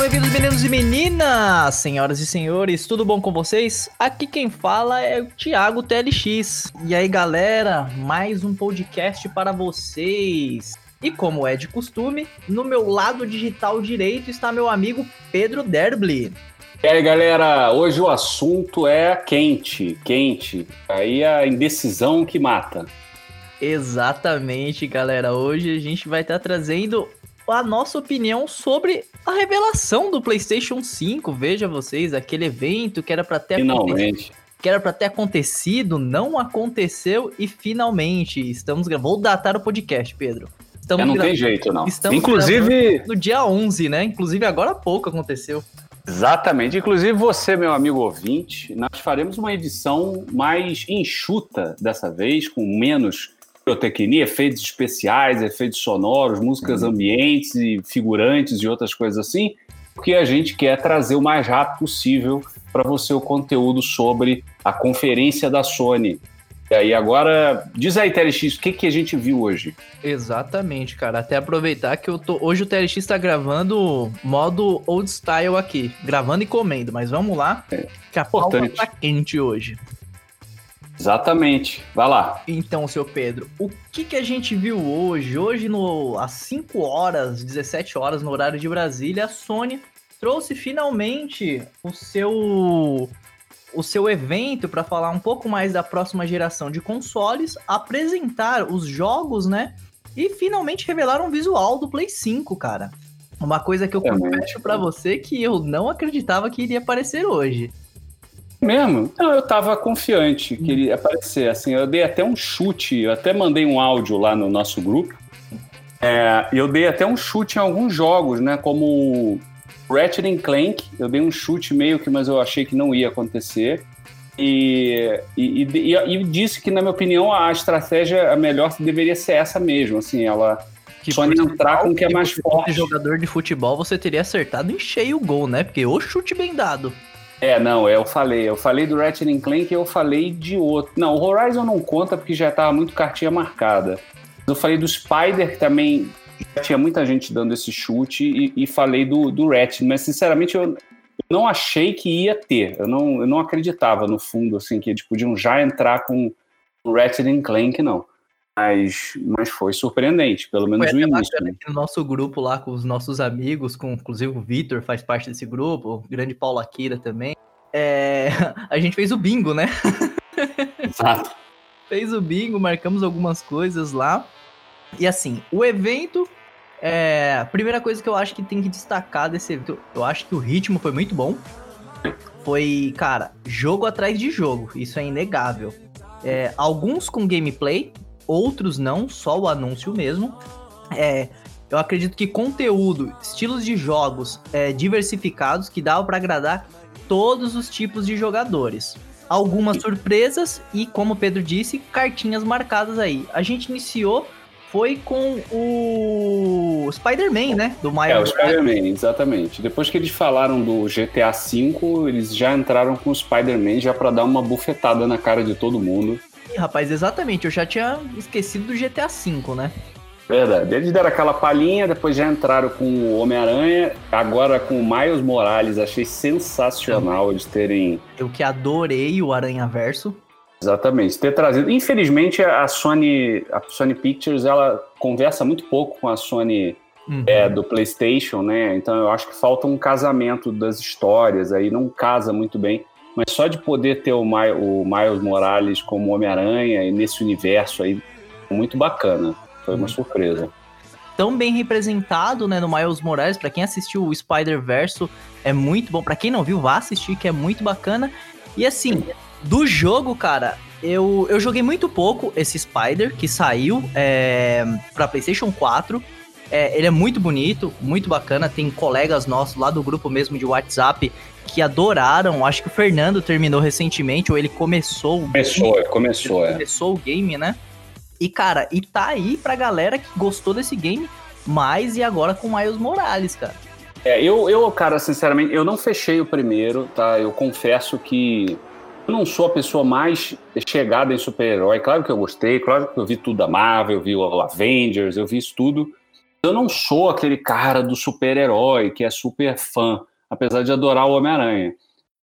sejam bem-vindos, meninos e meninas, senhoras e senhores, tudo bom com vocês? Aqui quem fala é o Thiago TLX. E aí, galera, mais um podcast para vocês. E como é de costume, no meu lado digital direito está meu amigo Pedro Derbli. E aí, galera, hoje o assunto é quente, quente. Aí a indecisão que mata. Exatamente, galera. Hoje a gente vai estar trazendo a nossa opinião sobre a revelação do PlayStation 5. Veja vocês, aquele evento que era para ter finalmente que era para ter acontecido, não aconteceu e finalmente estamos gravando. Vou datar o podcast, Pedro. Estamos não tem jeito, não. Estamos Inclusive no dia 11, né? Inclusive agora há pouco aconteceu. Exatamente. Inclusive você, meu amigo ouvinte, nós faremos uma edição mais enxuta dessa vez, com menos pirotecnia, efeitos especiais, efeitos sonoros, músicas uhum. ambientes e figurantes e outras coisas assim, porque a gente quer trazer o mais rápido possível para você o conteúdo sobre a conferência da Sony. E aí, agora, diz aí, TLX, o que, que a gente viu hoje? Exatamente, cara. Até aproveitar que eu tô. Hoje o TLX está gravando modo old style aqui. Gravando e comendo, mas vamos lá. É, que a pauta tá quente hoje. Exatamente. Vai lá. Então, seu Pedro, o que, que a gente viu hoje? Hoje, no, às 5 horas, 17 horas, no horário de Brasília, a Sony trouxe finalmente o seu o seu evento para falar um pouco mais da próxima geração de consoles, apresentar os jogos, né? E finalmente revelar um visual do Play 5, cara. Uma coisa que eu confesso para você que eu não acreditava que iria aparecer hoje. Mesmo? Não, eu tava confiante que ele ia aparecer. Assim, eu dei até um chute, eu até mandei um áudio lá no nosso grupo. É, eu dei até um chute em alguns jogos, né? Como Ratchet Clank, eu dei um chute meio que, mas eu achei que não ia acontecer. E, e, e, e, disse que, na minha opinião, a estratégia a melhor deveria ser essa mesmo. Assim, ela que só entrar com o que é mais forte. jogador de futebol, você teria acertado em cheio o gol, né? Porque o chute bem dado. É, não, eu falei. Eu falei do Ratchet Clank e eu falei de outro. Não, o Horizon não conta porque já estava muito cartinha marcada. Eu falei do Spider, que também tinha muita gente dando esse chute, e, e falei do, do Ratchet, mas sinceramente eu não achei que ia ter. Eu não, eu não acreditava, no fundo, assim, que eles podiam já entrar com o Ratchet Clank, não. Mas, mas foi surpreendente, pelo menos foi o início. Né? No nosso grupo lá com os nossos amigos, com inclusive o Vitor faz parte desse grupo, o grande Paulo Akira também. É, a gente fez o bingo, né? Exato. fez o bingo, marcamos algumas coisas lá. E assim, o evento. É, a primeira coisa que eu acho que tem que destacar desse evento, eu acho que o ritmo foi muito bom. Foi, cara, jogo atrás de jogo, isso é inegável. É, alguns com gameplay, outros não, só o anúncio mesmo. É, eu acredito que conteúdo, estilos de jogos é, diversificados que dava para agradar todos os tipos de jogadores. Algumas surpresas e, como o Pedro disse, cartinhas marcadas aí. A gente iniciou foi com o Spider-Man, né? Do Miles. É, o Spider-Man, exatamente. Depois que eles falaram do GTA V, eles já entraram com o Spider-Man já para dar uma bufetada na cara de todo mundo rapaz, exatamente. Eu já tinha esquecido do GTA V, né? Verdade. Eles deram aquela palhinha, depois já entraram com o Homem-Aranha, agora com o Miles Morales. Achei sensacional eles terem. Eu que adorei o Aranha Verso. Exatamente, ter trazido. Infelizmente, a Sony, a Sony Pictures, ela conversa muito pouco com a Sony uhum. é, do PlayStation, né? Então eu acho que falta um casamento das histórias aí, não casa muito bem. Mas só de poder ter o, My, o Miles Morales como Homem-Aranha e nesse universo aí, muito bacana. Foi uma surpresa. Tão bem representado, né, no Miles Morales. Para quem assistiu o Spider-Verso, é muito bom. Para quem não viu, vá assistir, que é muito bacana. E assim, do jogo, cara, eu, eu joguei muito pouco esse Spider que saiu é, para PlayStation 4. É, ele é muito bonito, muito bacana. Tem colegas nossos lá do grupo mesmo de WhatsApp que adoraram. Acho que o Fernando terminou recentemente, ou ele começou. Começou, game, começou, é. Começou o game, né? E, cara, e tá aí pra galera que gostou desse game mais e agora com Miles Morales, cara. É, eu, eu, cara, sinceramente, eu não fechei o primeiro, tá? Eu confesso que eu não sou a pessoa mais chegada em super-herói. Claro que eu gostei, claro que eu vi tudo da Marvel, eu vi o Avengers, eu vi isso tudo. Eu não sou aquele cara do super-herói que é super fã, apesar de adorar o Homem-Aranha.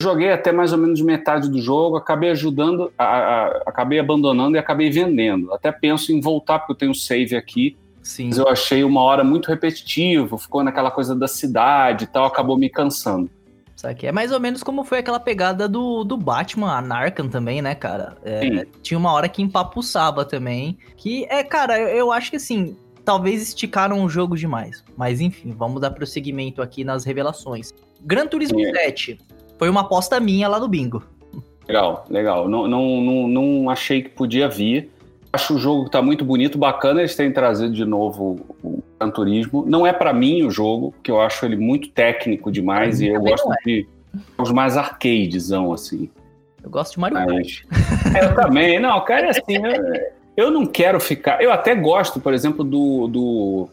Joguei até mais ou menos metade do jogo, acabei ajudando, a, a, acabei abandonando e acabei vendendo. Até penso em voltar, porque eu tenho save aqui. Sim. Mas eu achei uma hora muito repetitivo, ficou naquela coisa da cidade e tal, acabou me cansando. Sabe? É mais ou menos como foi aquela pegada do, do Batman, a Narcan também, né, cara? É, tinha uma hora que empapuçava também. Que é, cara, eu, eu acho que assim, talvez esticaram o jogo demais. Mas enfim, vamos dar prosseguimento aqui nas revelações. Gran Turismo é. 7 foi uma aposta minha lá no bingo. Legal, legal. Não, não, não, não achei que podia vir. Acho o jogo que tá muito bonito, bacana eles terem trazido de novo o Gran Turismo. Não é para mim o jogo, porque eu acho ele muito técnico demais e eu gosto é. de jogos mais arcadezão, assim. Eu gosto de Mario Kart. É, eu também. Não, cara, assim, eu, eu, não quero ficar... Eu até gosto, por exemplo, do, do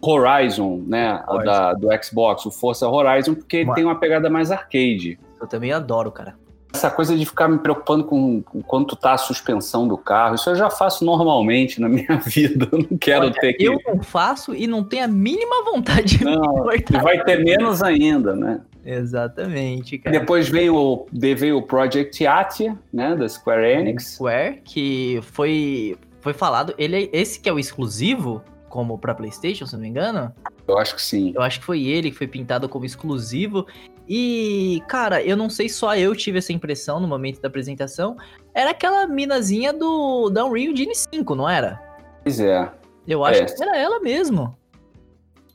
Horizon, né, da, do Xbox, o Forza Horizon, porque ele tem uma pegada mais arcade. Eu também adoro, cara. Essa coisa de ficar me preocupando com, com quanto tá a suspensão do carro, isso eu já faço normalmente na minha vida. Eu não quero Olha, ter que. Eu não faço e não tenho a mínima vontade de não, me Vai ter menos ainda, né? Exatamente, cara. Depois veio, veio o Project Atia, né, da Square Enix. Square, que foi, foi falado, ele é, esse que é o exclusivo, como para PlayStation, se não me engano. Eu acho que sim. Eu acho que foi ele que foi pintado como exclusivo. E, cara, eu não sei só eu tive essa impressão no momento da apresentação. Era aquela minazinha do da Unreal Engine 5, não era? Pois é. Eu acho Parece. que era ela mesmo.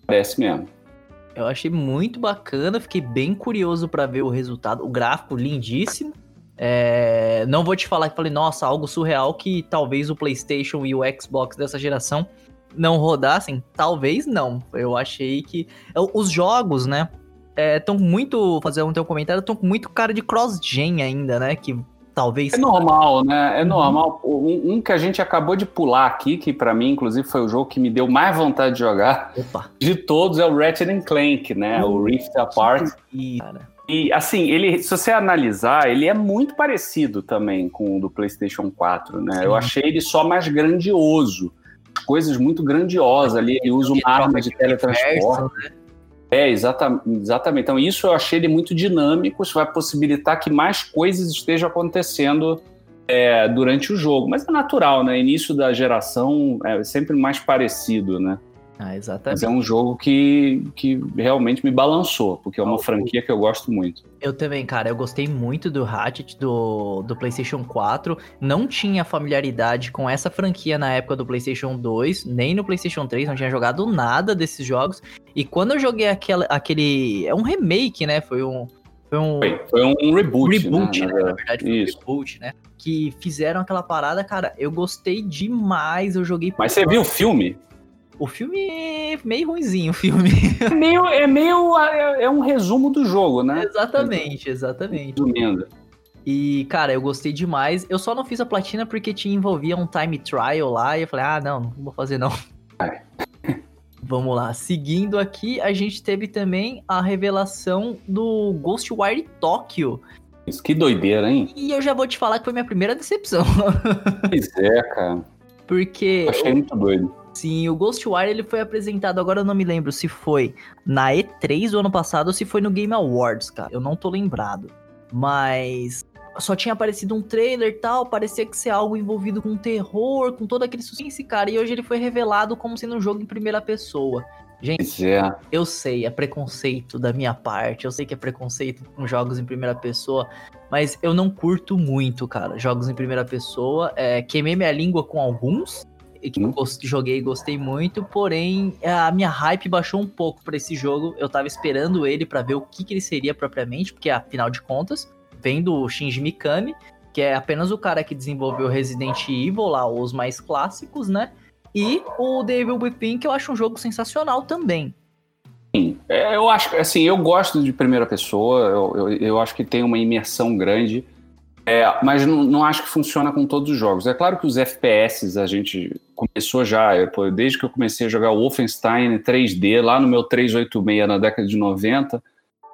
Parece mesmo. Eu achei muito bacana, fiquei bem curioso para ver o resultado. O gráfico lindíssimo. É... Não vou te falar que falei, nossa, algo surreal que talvez o PlayStation e o Xbox dessa geração não rodassem? Talvez não. Eu achei que. Os jogos, né? Estão é, muito. Fazer um teu comentário, estão com muito cara de cross-gen ainda, né? Que talvez. É normal, né? É uhum. normal. Um, um, que a gente acabou de pular aqui, que para mim, inclusive, foi o jogo que me deu mais vontade de jogar Opa. de todos, é o Ratchet Clank, né? Uhum. O Rift Apart. E, e assim, ele, se você analisar, ele é muito parecido também com o do PlayStation 4, né? Sim. Eu achei ele só mais grandioso coisas muito grandiosas ali. Ele usa uma arma de teletransporte. Né? É, exatamente, exatamente. Então, isso eu achei ele muito dinâmico. Isso vai possibilitar que mais coisas estejam acontecendo é, durante o jogo. Mas é natural, né? Início da geração é sempre mais parecido, né? Ah, exatamente. Mas é um jogo que, que realmente me balançou, porque é uma franquia que eu gosto muito. Eu também, cara, eu gostei muito do Ratchet do, do PlayStation 4. Não tinha familiaridade com essa franquia na época do PlayStation 2, nem no PlayStation 3, não tinha jogado nada desses jogos. E quando eu joguei aquela, aquele. É um remake, né? Foi um. Foi um, foi, foi um reboot. Reboot, né? né? Na verdade, foi Isso. um reboot, né? Que fizeram aquela parada, cara. Eu gostei demais. Eu joguei. Mas você viu o filme? O filme é meio ruimzinho, o filme. É meio, é meio. É, é um resumo do jogo, né? Exatamente, exatamente. Resumindo. E, cara, eu gostei demais. Eu só não fiz a platina porque te envolvia um time trial lá. E eu falei, ah, não, não vou fazer não. É. Vamos lá. Seguindo aqui, a gente teve também a revelação do Ghostwire Tokyo. Isso, que doideira, hein? E eu já vou te falar que foi minha primeira decepção. Pois é, cara. Porque. Eu achei muito doido. Sim, o Ghostwire ele foi apresentado, agora eu não me lembro se foi na E3 do ano passado ou se foi no Game Awards, cara. Eu não tô lembrado. Mas só tinha aparecido um trailer e tal, parecia que ser algo envolvido com terror, com todo aquele suspense, cara. E hoje ele foi revelado como sendo um jogo em primeira pessoa. Gente, é. eu sei, é preconceito da minha parte, eu sei que é preconceito com jogos em primeira pessoa, mas eu não curto muito, cara, jogos em primeira pessoa. É, queimei minha língua com alguns, que eu joguei e gostei muito, porém a minha hype baixou um pouco para esse jogo. Eu tava esperando ele para ver o que, que ele seria propriamente, porque afinal de contas, vem do Shinji Mikami, que é apenas o cara que desenvolveu Resident Evil lá, os mais clássicos, né? E o Devil Within, que eu acho um jogo sensacional também. Sim, é, eu acho assim, eu gosto de primeira pessoa, eu, eu, eu acho que tem uma imersão grande. É, mas não, não, acho que funciona com todos os jogos. É claro que os FPS a gente começou já, eu, desde que eu comecei a jogar o Wolfenstein 3D, lá no meu 386 na década de 90,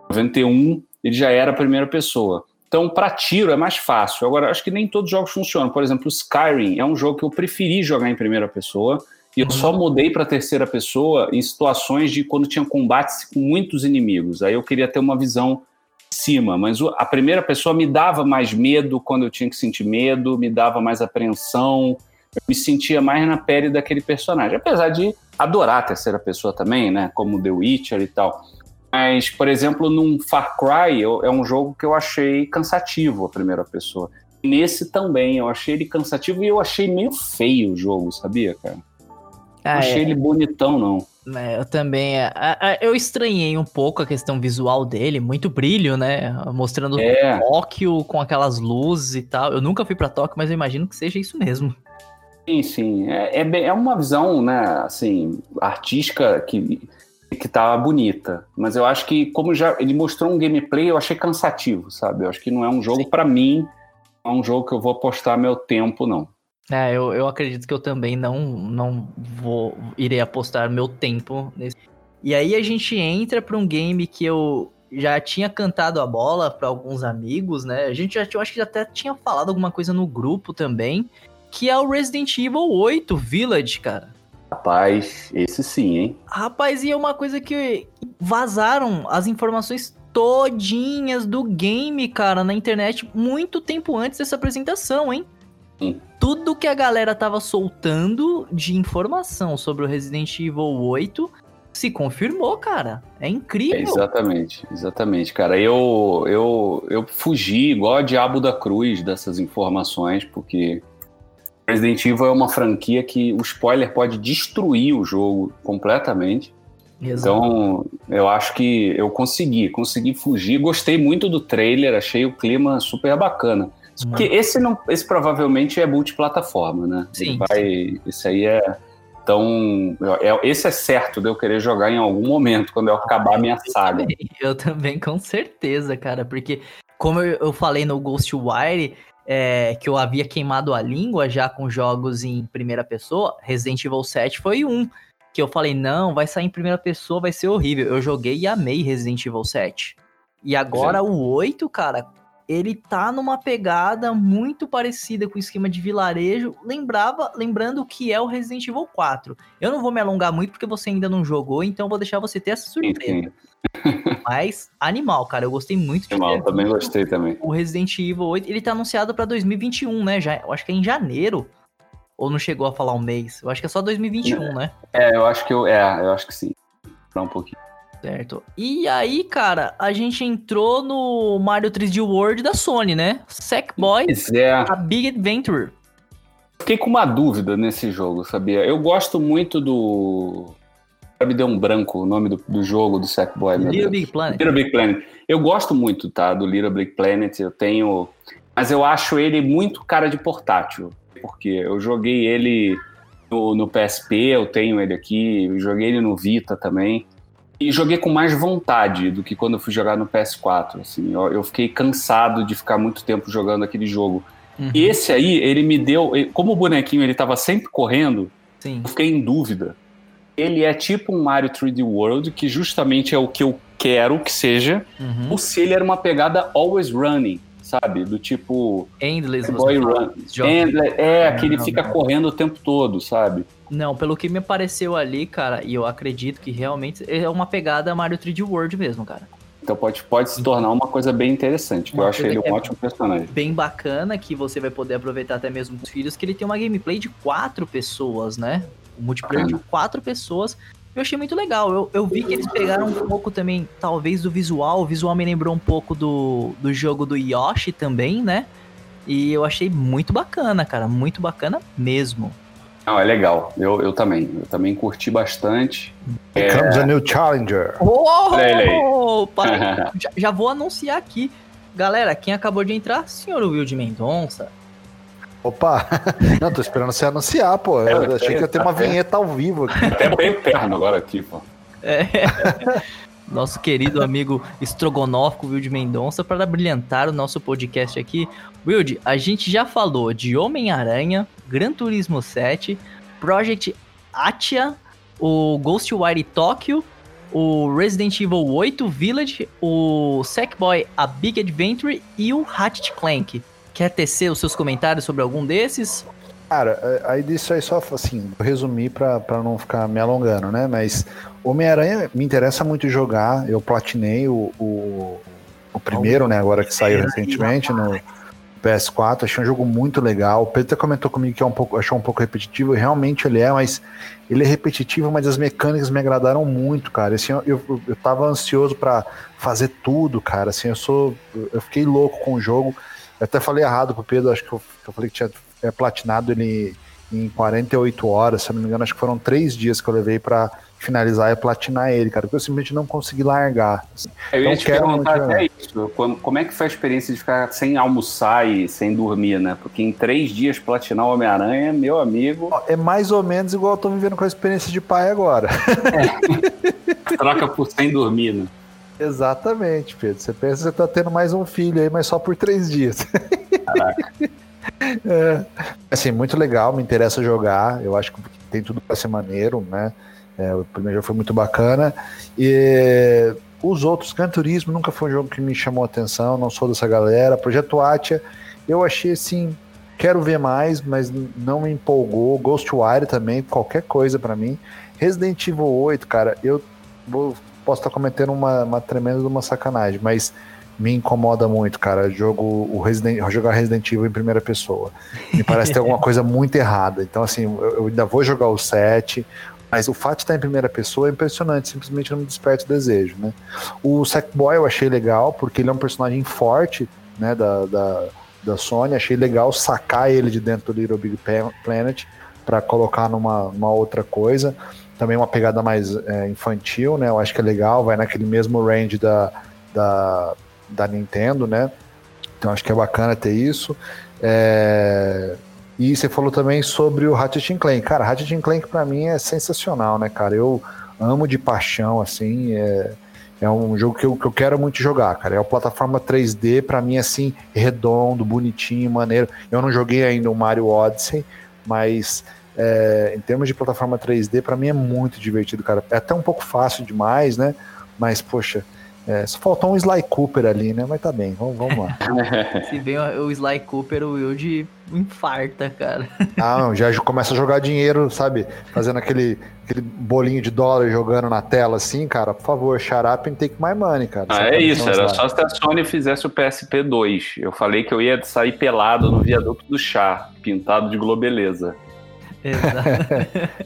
91, ele já era a primeira pessoa. Então, para tiro é mais fácil. Agora, acho que nem todos os jogos funcionam. Por exemplo, o Skyrim é um jogo que eu preferi jogar em primeira pessoa E eu só mudei para terceira pessoa em situações de quando tinha combates com muitos inimigos. Aí eu queria ter uma visão cima, mas a primeira pessoa me dava mais medo quando eu tinha que sentir medo, me dava mais apreensão, eu me sentia mais na pele daquele personagem. Apesar de adorar a terceira pessoa também, né? Como The Witcher e tal. Mas, por exemplo, num Far Cry, eu, é um jogo que eu achei cansativo a primeira pessoa. Nesse também, eu achei ele cansativo e eu achei meio feio o jogo, sabia, cara? Ah, não achei é. ele bonitão, não. É, eu também. É, eu estranhei um pouco a questão visual dele, muito brilho, né? Mostrando é. Tóquio com aquelas luzes e tal. Eu nunca fui para Tóquio, mas eu imagino que seja isso mesmo. Sim, sim. É, é, é uma visão, né, assim, artística que que tava bonita. Mas eu acho que, como já ele mostrou um gameplay, eu achei cansativo, sabe? Eu acho que não é um jogo para mim, não é um jogo que eu vou apostar meu tempo, não. É, eu, eu acredito que eu também não, não vou irei apostar meu tempo nesse. E aí a gente entra para um game que eu já tinha cantado a bola para alguns amigos, né? A gente já eu acho que até tinha falado alguma coisa no grupo também, que é o Resident Evil 8 Village, cara. Rapaz, esse sim, hein? Rapaz, e é uma coisa que vazaram as informações todinhas do game, cara, na internet muito tempo antes dessa apresentação, hein? Sim. Tudo que a galera tava soltando de informação sobre o Resident Evil 8 se confirmou, cara. É incrível. É exatamente, exatamente, cara. Eu, eu, eu fugi igual a Diabo da Cruz dessas informações, porque Resident Evil é uma franquia que o spoiler pode destruir o jogo completamente. Exato. Então, eu acho que eu consegui, consegui fugir. Gostei muito do trailer, achei o clima super bacana. Porque esse não, esse provavelmente é multiplataforma, né? Sim. Vai, esse aí é então, é, esse é certo de eu querer jogar em algum momento, quando eu acabar a minha saga. Eu também, eu também, com certeza, cara, porque como eu, falei no Ghostwire, é, que eu havia queimado a língua já com jogos em primeira pessoa, Resident Evil 7 foi um. Que eu falei, não, vai sair em primeira pessoa, vai ser horrível. Eu joguei e amei Resident Evil 7. E agora Sim. o 8, cara, ele tá numa pegada muito parecida com o esquema de vilarejo, lembrava, lembrando que é o Resident Evil 4. Eu não vou me alongar muito porque você ainda não jogou, então vou deixar você ter essa surpresa. Mas animal, cara, eu gostei muito de Animal, também gostei também. O Resident Evil 8, ele tá anunciado para 2021, né? Já, eu acho que é em janeiro. Ou não chegou a falar um mês? Eu acho que é só 2021, é, né? É, eu acho que eu, é, eu acho que sim. Pra um pouquinho. Certo. E aí, cara, a gente entrou no Mario 3D World da Sony, né? Sackboy, é. a Big Adventure. Fiquei com uma dúvida nesse jogo, sabia? Eu gosto muito do. Me deu um branco o nome do, do jogo do Sackboy. Little Big Planet. Little Big Planet. Eu gosto muito, tá? Do Little Big Planet. Eu tenho. Mas eu acho ele muito cara de portátil. Porque eu joguei ele no, no PSP, eu tenho ele aqui. Eu joguei ele no Vita também e joguei com mais vontade do que quando eu fui jogar no PS4. Assim, eu, eu fiquei cansado de ficar muito tempo jogando aquele jogo. Uhum. E esse aí, ele me deu. Como o bonequinho ele estava sempre correndo, Sim. eu fiquei em dúvida. Ele é tipo um Mario 3D World, que justamente é o que eu quero que seja, uhum. ou se ele era uma pegada always running, sabe? Do tipo. Endless, Boy Run. Endless, é, que ele fica correndo o tempo todo, sabe? Não, pelo que me pareceu ali, cara, e eu acredito que realmente é uma pegada Mario 3D World mesmo, cara. Então pode, pode se tornar uma coisa bem interessante, eu acho ele um é ótimo personagem. Bem bacana, que você vai poder aproveitar até mesmo os filhos, que ele tem uma gameplay de quatro pessoas, né? Um multiplayer de quatro pessoas. Eu achei muito legal. Eu, eu vi que eles pegaram um pouco também, talvez, do visual. O visual me lembrou um pouco do, do jogo do Yoshi também, né? E eu achei muito bacana, cara. Muito bacana mesmo. Não, é legal. Eu, eu também. Eu também curti bastante. Here é... a new challenger. Oh, já, já, vou anunciar aqui. Galera, quem acabou de entrar? Senhor Will de Mendonça. Opa! Não, tô esperando você anunciar, pô. Eu é, achei que ia ter uma vinheta ao vivo aqui. Até bem perno agora aqui, pô. É. Nosso querido amigo estrogonófico Wilde Mendonça para brilhantar o nosso podcast aqui. Wilde, a gente já falou de Homem-Aranha, Gran Turismo 7, Project Atia, o Ghostwire Tokyo, o Resident Evil 8 Village, o Sackboy A Big Adventure e o Hatchet Clank. Quer tecer os seus comentários sobre algum desses? Cara, é, aí disso aí só assim, resumir pra, pra não ficar me alongando, né? Mas Homem-Aranha me interessa muito jogar. Eu platinei o, o, o primeiro, né? Agora que saiu recentemente no PS4. Achei um jogo muito legal. O Pedro comentou comigo que é um pouco, achou um pouco repetitivo. Realmente ele é, mas ele é repetitivo, mas as mecânicas me agradaram muito, cara. Assim, eu, eu, eu tava ansioso para fazer tudo, cara. Assim, eu sou. Eu fiquei louco com o jogo. Eu até falei errado pro Pedro, acho que eu, eu falei que tinha é, platinado ele em 48 horas, se eu não me engano, acho que foram três dias que eu levei para finalizar e platinar ele, cara, porque eu simplesmente não consegui largar. Assim. Eu ia então, te perguntar até isso, como, como, é que foi a experiência de ficar sem almoçar e sem dormir, né? Porque em três dias platinar o Homem-Aranha, meu amigo... É mais ou menos igual eu tô vivendo com a experiência de pai agora. É. Troca por sem dormir, né? Exatamente, Pedro. Você pensa que você tá tendo mais um filho aí, mas só por três dias. Caraca. É, assim, muito legal, me interessa jogar. Eu acho que tem tudo para ser maneiro, né? É, o primeiro jogo foi muito bacana. E os outros, Gran Turismo nunca foi um jogo que me chamou atenção, não sou dessa galera. Projeto Atia, eu achei assim, quero ver mais, mas não me empolgou. Ghostwire também, qualquer coisa para mim. Resident Evil 8, cara, eu vou, posso estar cometendo uma, uma tremenda uma sacanagem, mas me incomoda muito, cara. Jogo o Resident, jogar Resident Evil em primeira pessoa. Me parece ter alguma coisa muito errada. Então, assim, eu, eu ainda vou jogar o 7. Mas o fato de estar em primeira pessoa é impressionante, simplesmente não me desperta o desejo, né? O Sackboy eu achei legal, porque ele é um personagem forte, né, da, da, da Sony, achei legal sacar ele de dentro do Little Big Planet para colocar numa, numa outra coisa. Também uma pegada mais é, infantil, né? Eu acho que é legal, vai naquele mesmo range da, da da Nintendo, né? Então acho que é bacana ter isso. É... E você falou também sobre o Ratchet Clank. Cara, Ratchet Clank para mim é sensacional, né, cara? Eu amo de paixão, assim. É, é um jogo que eu, que eu quero muito jogar, cara. É uma plataforma 3D, para mim, assim, redondo, bonitinho, maneiro. Eu não joguei ainda o Mario Odyssey, mas é, em termos de plataforma 3D, para mim é muito divertido, cara. É até um pouco fácil demais, né? Mas, poxa, é, só faltou um Sly Cooper ali, né? Mas tá bem, vamos, vamos lá. Se vem o Sly Cooper, o Wilde infarta, cara. Ah, não, já começa a jogar dinheiro, sabe? Fazendo aquele, aquele bolinho de dólar jogando na tela assim, cara. Por favor, shut up and take my money, cara. Ah, é isso, era só se a Sony fizesse o PSP 2. Eu falei que eu ia sair pelado no viaduto do chá, pintado de globeleza. Exato.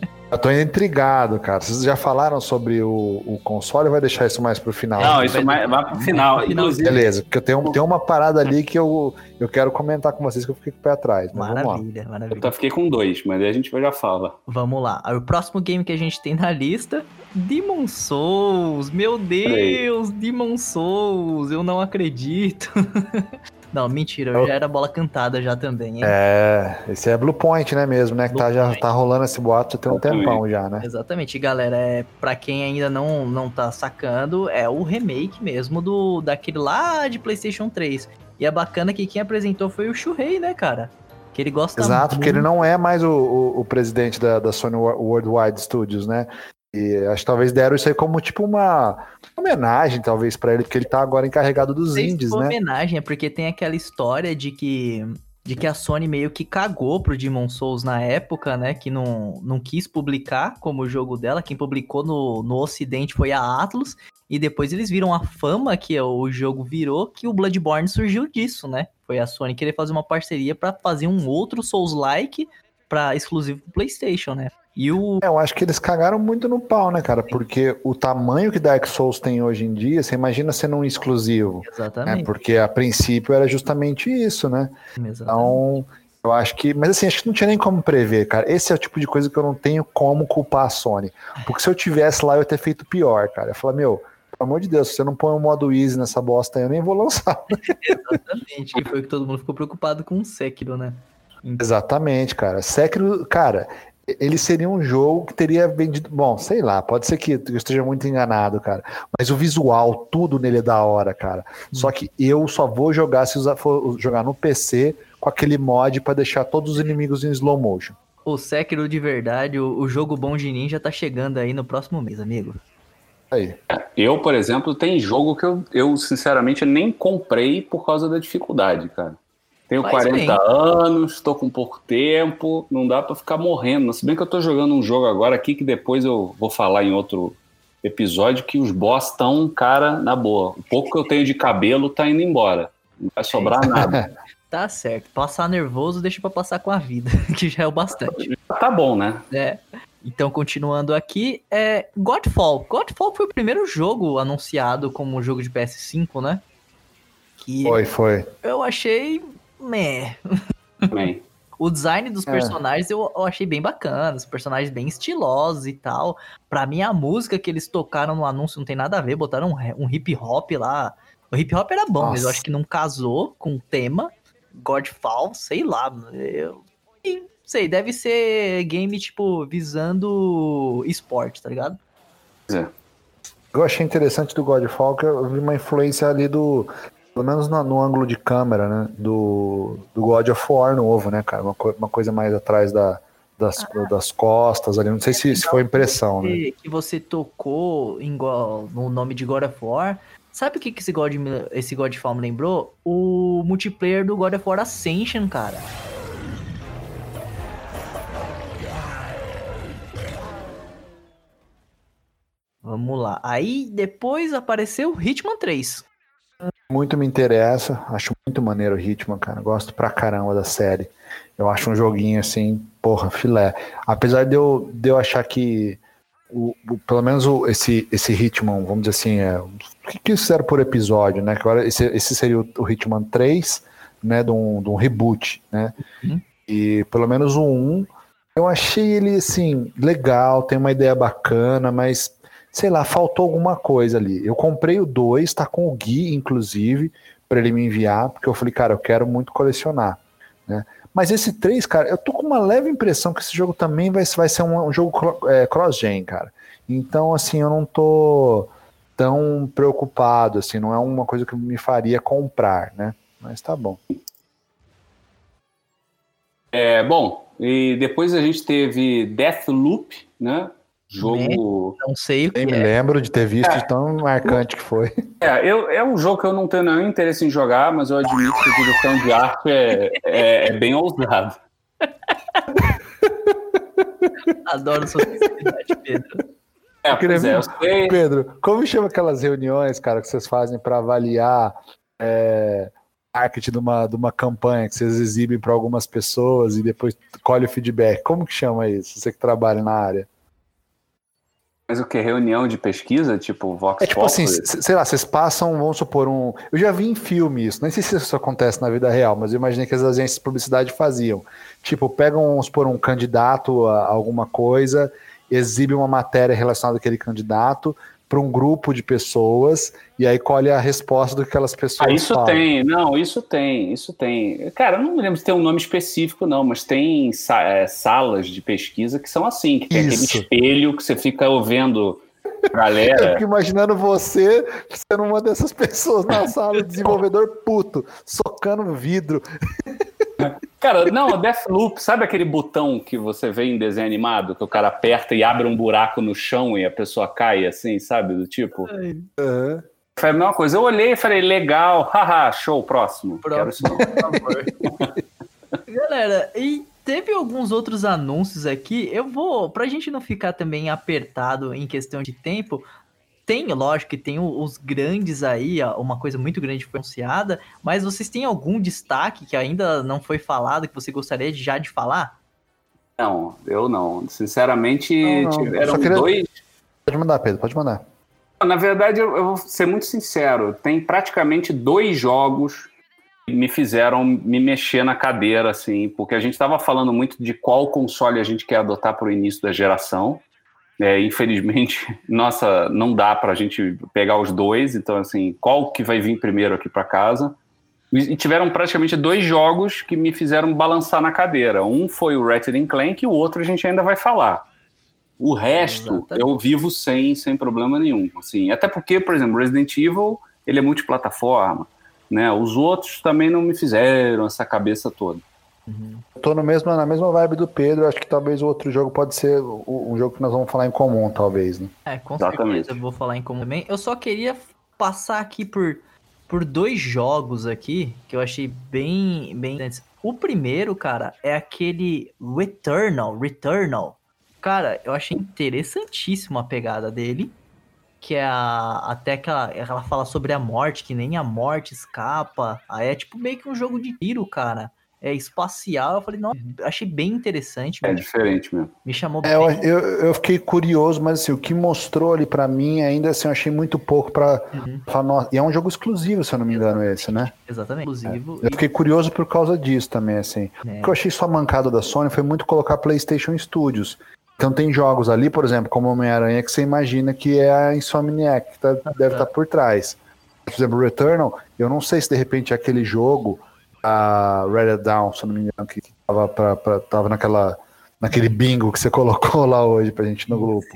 Eu tô intrigado, cara. Vocês já falaram sobre o, o console ou vai deixar isso mais pro final? Não, isso vai, vai pro final. Inclusive. Beleza, porque eu tenho, tenho uma parada ali que eu, eu quero comentar com vocês que eu fiquei com o pé atrás. maravilha, maravilha. Eu fiquei com dois, mas aí a gente já fala. Vamos lá. O próximo game que a gente tem na lista Demon Souls, meu Deus, Demon Souls, eu não acredito. Não, mentira, eu já era bola cantada já também, hein? É, esse é Blue Point, né, mesmo, né? Blue que tá, já tá rolando esse boato tem um tempão já, né? Exatamente, galera. É, pra quem ainda não, não tá sacando, é o remake mesmo do daquele lá de PlayStation 3. E é bacana que quem apresentou foi o Shuhei, né, cara? Que ele gosta Exato, muito. porque ele não é mais o, o, o presidente da, da Sony Worldwide Studios, né? E acho que talvez deram isso aí como tipo uma homenagem, talvez, para ele, porque ele tá agora encarregado dos indies, né? homenagem, é porque tem aquela história de que de que a Sony meio que cagou pro Demon Souls na época, né? Que não, não quis publicar como jogo dela. Quem publicou no, no Ocidente foi a Atlus. E depois eles viram a fama que o jogo virou, que o Bloodborne surgiu disso, né? Foi a Sony querer fazer uma parceria para fazer um outro Souls-like para exclusivo pro PlayStation, né? E o... É, eu acho que eles cagaram muito no pau, né, cara? Porque o tamanho que Dark Souls tem hoje em dia, você imagina sendo um exclusivo. Né? Exatamente. Né? Porque a princípio era justamente isso, né? Exatamente. Então, eu acho que. Mas assim, acho que não tinha nem como prever, cara. Esse é o tipo de coisa que eu não tenho como culpar a Sony. Porque se eu tivesse lá, eu ia ter feito pior, cara. Eu falar, meu. Pelo amor de Deus, se você não põe um modo easy nessa bosta aí, eu nem vou lançar. Exatamente, que foi que todo mundo ficou preocupado com o Sekiro, né? Exatamente, cara. Sekiro, cara, ele seria um jogo que teria vendido. Bom, sei lá, pode ser que eu esteja muito enganado, cara. Mas o visual, tudo nele é da hora, cara. Hum. Só que eu só vou jogar se for jogar no PC com aquele mod para deixar todos os inimigos em slow motion. O Sekiro de verdade, o, o, jogo bom de ninja tá chegando aí no próximo mês, amigo. Aí. Eu, por exemplo, tem jogo que eu, eu sinceramente nem comprei por causa da dificuldade, cara. Tenho Faz 40 bem. anos, tô com pouco tempo, não dá pra ficar morrendo. Se bem que eu tô jogando um jogo agora aqui que depois eu vou falar em outro episódio que os boss estão, cara, na boa. O pouco que eu tenho de cabelo tá indo embora. Não vai sobrar nada. Tá certo. Passar nervoso, deixa pra passar com a vida, que já é o bastante. tá bom, né? É. Então, continuando aqui, é Godfall. Godfall foi o primeiro jogo anunciado como jogo de PS5, né? Que Foi, foi. eu achei. Meh. O design dos É. personagens eu, eu achei bem bacana, os personagens bem estilosos e tal. Pra mim, a música que eles tocaram no anúncio não tem nada a ver, botaram um, um hip hop lá. O hip hop era bom, mas eu Nossa. acho que não casou com o tema. Godfall, sei lá. Eu sei, deve ser game, tipo, visando esporte, tá ligado? Eu achei interessante do Godfall que eu vi uma influência ali do. Pelo menos no, no ângulo de câmera, né? Do, do God of War novo, né, cara? Uma, co- uma coisa mais atrás da, das, das costas ali. Não sei se, se foi impressão, né? Que, que você tocou em no nome de God of War. Sabe o que, que esse, God, esse Godfall me lembrou? O multiplayer do God of War Ascension, cara. Vamos lá. Aí depois apareceu o Hitman 3. Muito me interessa. Acho muito maneiro o Hitman, cara. Gosto pra caramba da série. Eu acho um joguinho assim, porra, filé. Apesar de eu, de eu achar que. O, o- pelo menos o- esse, esse Hitman, vamos dizer assim, é, o que, que fizeram por episódio, né? Agora esse, esse seria o, o Hitman 3, né? De um, de um reboot, né? Uhum. E pelo menos o 1, eu achei ele assim, legal, tem uma ideia bacana, mas sei lá, faltou alguma coisa ali. Eu comprei o 2, tá com o Gui, inclusive, para ele me enviar, porque eu falei, cara, eu quero muito colecionar, né? Mas esse 3, cara, eu tô com uma leve impressão que esse jogo também vai, vai ser um, um jogo é, cross-gen, cara. Então, assim, eu não tô tão preocupado, assim, não é uma coisa que me faria comprar, né? Mas tá bom. É, bom, e depois a gente teve Deathloop, né? Jogo. Não sei o que Nem me é. lembro de ter visto de tão marcante que foi. É, eu, é um jogo que eu não tenho nenhum interesse em jogar, mas eu admito que a direção de arte é, é, é bem ousada. Adoro sua sinceridade, Pedro. É, queria é, sei. Pedro, como chama aquelas reuniões, cara, que vocês fazem para avaliar é, marketing de uma, de uma campanha que vocês exibem para algumas pessoas e depois colhe o feedback? Como que chama isso? Você que trabalha na área. Mas o que? Reunião de pesquisa, tipo Vox É tipo assim, Populi? c- sei lá, vocês passam, vamos supor, um. Eu já vi em filme isso, nem sei se isso acontece na vida real, mas eu imaginei que as agências de publicidade faziam. Tipo, pegam, vamos supor, um candidato a alguma coisa, exibe uma matéria relacionada àquele candidato para um grupo de pessoas e aí colhe a resposta do que aquelas pessoas Ah, isso falam. tem, não, isso tem, isso tem. Cara, eu não me lembro se tem um nome específico, não, mas tem sa- é, salas de pesquisa que são assim, que tem Isso. aquele espelho que você fica ouvindo Eu galera. fico imaginando você sendo uma dessas pessoas na sala, desenvolvedor puto, socando vidro. Cara, não, Deathloop, sabe aquele botão que você vê em desenho animado, que o cara aperta e abre um buraco no chão e a pessoa cai assim, sabe? Do tipo. Aham. Foi a mesma coisa. Eu olhei e falei, legal, haha, show, próximo. Quero isso não. Por favor. Galera, e teve alguns outros anúncios aqui. Eu vou, pra gente não ficar também apertado em questão de tempo, tem, lógico que tem os grandes aí, uma coisa muito grande foi anunciada, mas vocês têm algum destaque que ainda não foi falado que você gostaria de, já de falar? Não, eu não. Sinceramente, Não, não. tiveram queria- dois. Pode mandar, Pedro, pode mandar. Na verdade, eu, eu vou ser muito sincero. Tem praticamente dois jogos que me fizeram me mexer na cadeira, assim, porque a gente estava falando muito de qual console a gente quer adotar para o início da geração. É, infelizmente, nossa, não dá para a gente pegar os dois. Então, assim, qual que vai vir primeiro aqui para casa? E tiveram praticamente dois jogos que me fizeram balançar na cadeira. Um foi o Ratchet Clank e o outro a gente ainda vai falar. O resto Exatamente. eu vivo sem, sem problema nenhum. Assim, até porque, por exemplo, Resident Evil ele é multiplataforma. Né? Os outros também não me fizeram essa cabeça toda. Eu tô no mesmo, na mesma vibe do Pedro, acho que talvez o outro jogo pode ser o- um jogo que nós vamos falar em comum, talvez, né? É, com Exatamente. certeza eu vou falar em comum também. Eu só queria passar aqui por, por dois jogos aqui que eu achei bem, bem O primeiro, cara, é aquele Returnal, Returnal. Cara, eu achei interessantíssima a pegada dele. Que é a, até que ela, ela fala sobre a morte, que nem a morte escapa. Aí é tipo meio que um jogo de tiro, cara é, espacial. Eu falei, não, uhum. achei bem interessante. É diferente mesmo. Me chamou é, bem. Eu, eu, fiquei curioso, mas assim, o que mostrou ali para mim, ainda assim, eu achei muito pouco para uhum. nós. E é um jogo exclusivo, se eu não me engano, esse, né? Exatamente. Exclusivo. É. Eu fiquei curioso por causa disso também, assim. É. O que eu achei só mancado da Sony foi muito colocar PlayStation Studios. Então tem jogos ali, por exemplo, como Homem-Aranha, que você imagina que é a Insomniac que tá, deve estar tá por trás. Por exemplo, Returnal, eu não sei se de repente é aquele jogo a Red Down, se não me engano, que tava, pra, pra, tava naquela, naquele bingo que você colocou lá hoje pra gente no grupo.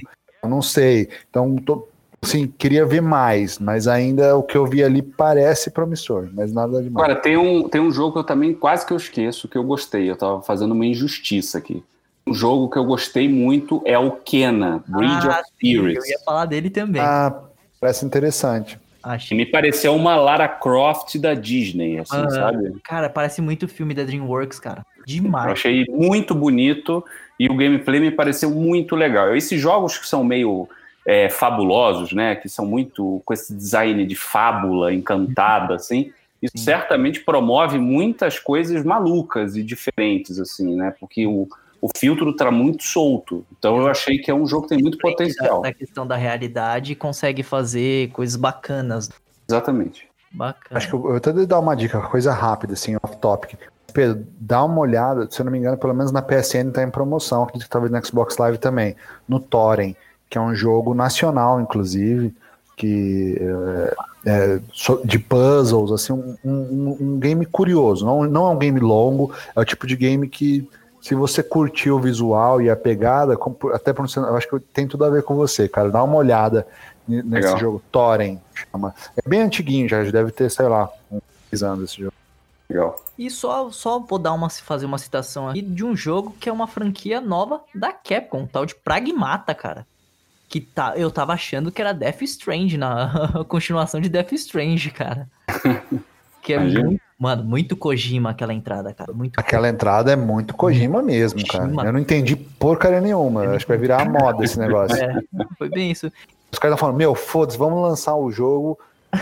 Eu não sei. Então, tô, assim, queria ver mais, mas ainda o que eu vi ali parece promissor, mas nada demais. Agora, tem um, tem um jogo que eu também quase que eu esqueço, que eu gostei. Eu tava fazendo uma injustiça aqui. Um jogo que eu gostei muito é o Kena, Bridge ah, of Spirits. Eu ia falar dele também. Ah, parece interessante. Acho. me pareceu uma Lara Croft da Disney, assim, ah, sabe? Cara, parece muito filme da DreamWorks, cara. Demais. Eu achei muito bonito e o gameplay me pareceu muito legal. Esses jogos que são meio é, fabulosos, né? Que são muito com esse design de fábula encantada, assim. Isso Sim. certamente promove muitas coisas malucas e diferentes, assim, né? Porque o, o filtro tá muito solto. Então eu achei que é um jogo que tem muito potencial. Na questão da realidade, consegue fazer coisas bacanas. Exatamente. Bacana. Acho que eu, eu até dar uma dica, coisa rápida, assim, off-topic. Pedro, dá uma olhada, se eu não me engano, pelo menos na PSN tá em promoção, acredito que talvez no Xbox Live também, no Thorin, que é um jogo nacional, inclusive, que é, é, de puzzles, assim, um, um, um, game curioso. Não, não é um game longo, é o tipo de game que se você curtiu o visual e a pegada, até pronunciando, eu acho que tem tudo a ver com você, cara. Dá uma olhada nesse Legal. jogo. Thorin chama. É bem antiguinho já, já deve ter, sei lá, uns anos esse jogo. Legal. E só, só vou dar uma, fazer uma citação aqui de um jogo que é uma franquia nova da Capcom, tal de Pragmata, cara. Que tá, eu tava achando que era Death Strange na continuação de Death Strange, cara. que é muito Mano, muito Kojima aquela entrada, cara. Muito aquela entrada é muito Kojima mesmo, Kojima. cara. Eu não entendi porcaria nenhuma. É. Acho que vai virar a moda esse negócio. É, foi bem isso. Os caras estão falando, meu, foda-se, vamos lançar o jogo